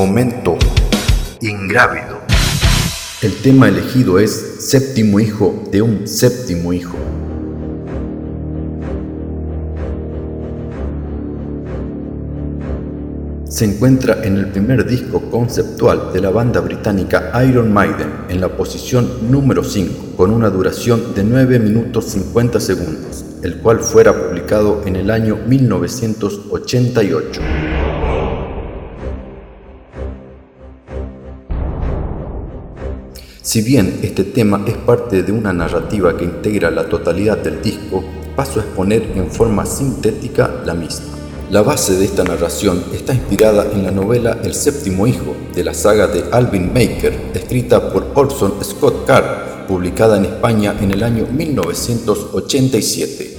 Momento ingrávido. El tema elegido es Séptimo hijo de un séptimo hijo. Se encuentra en el primer disco conceptual de la banda británica Iron Maiden en la posición número 5 con una duración de 9 minutos 50 segundos, el cual fuera publicado en el año 1988. Si bien este tema es parte de una narrativa que integra la totalidad del disco, paso a exponer en forma sintética la misma. La base de esta narración está inspirada en la novela El séptimo hijo de la saga de Alvin Maker, escrita por Orson Scott Card, publicada en España en el año 1987.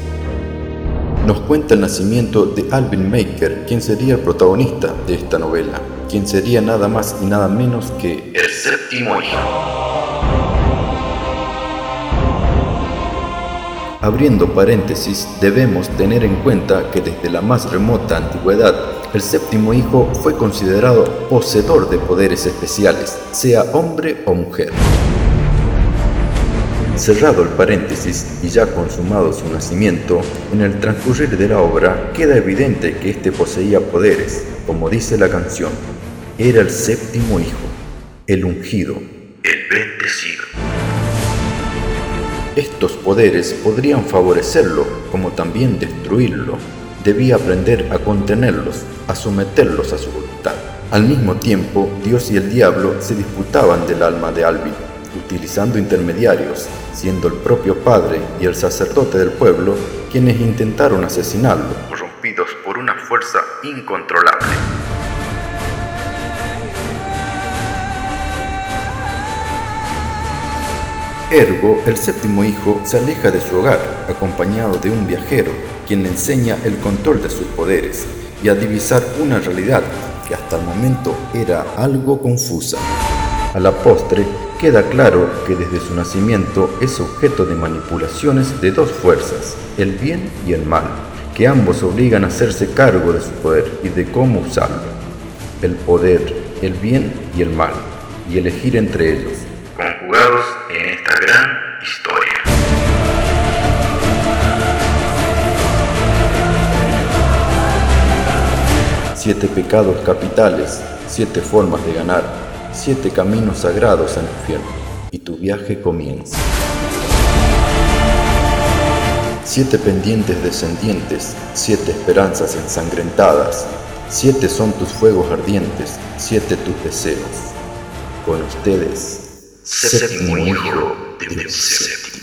Nos cuenta el nacimiento de Alvin Maker, quien sería el protagonista de esta novela, quien sería nada más y nada menos que el séptimo hijo. Abriendo paréntesis, debemos tener en cuenta que desde la más remota antigüedad, el séptimo hijo fue considerado poseedor de poderes especiales, sea hombre o mujer. Cerrado el paréntesis y ya consumado su nacimiento, en el transcurrir de la obra queda evidente que éste poseía poderes, como dice la canción. Era el séptimo hijo, el ungido, el bendecido. Estos poderes podrían favorecerlo como también destruirlo. Debía aprender a contenerlos, a someterlos a su voluntad. Al mismo tiempo, Dios y el diablo se disputaban del alma de Alvin, utilizando intermediarios, siendo el propio padre y el sacerdote del pueblo quienes intentaron asesinarlo, corrompidos por una fuerza incontrolable. Ergo, el séptimo hijo se aleja de su hogar, acompañado de un viajero, quien le enseña el control de sus poderes y a divisar una realidad que hasta el momento era algo confusa. A la postre, queda claro que desde su nacimiento es objeto de manipulaciones de dos fuerzas, el bien y el mal, que ambos obligan a hacerse cargo de su poder y de cómo usarlo. El poder, el bien y el mal, y elegir entre ellos gran historia. Siete pecados capitales, siete formas de ganar, siete caminos sagrados al infierno, y tu viaje comienza. Siete pendientes descendientes, siete esperanzas ensangrentadas, siete son tus fuegos ardientes, siete tus deseos. Con ustedes, séptimo hijo de séptimo.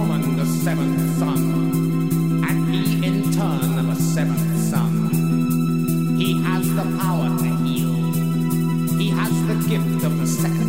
woman the seventh son, and he in turn the seventh son. He has the power to heal. He has the gift of the second.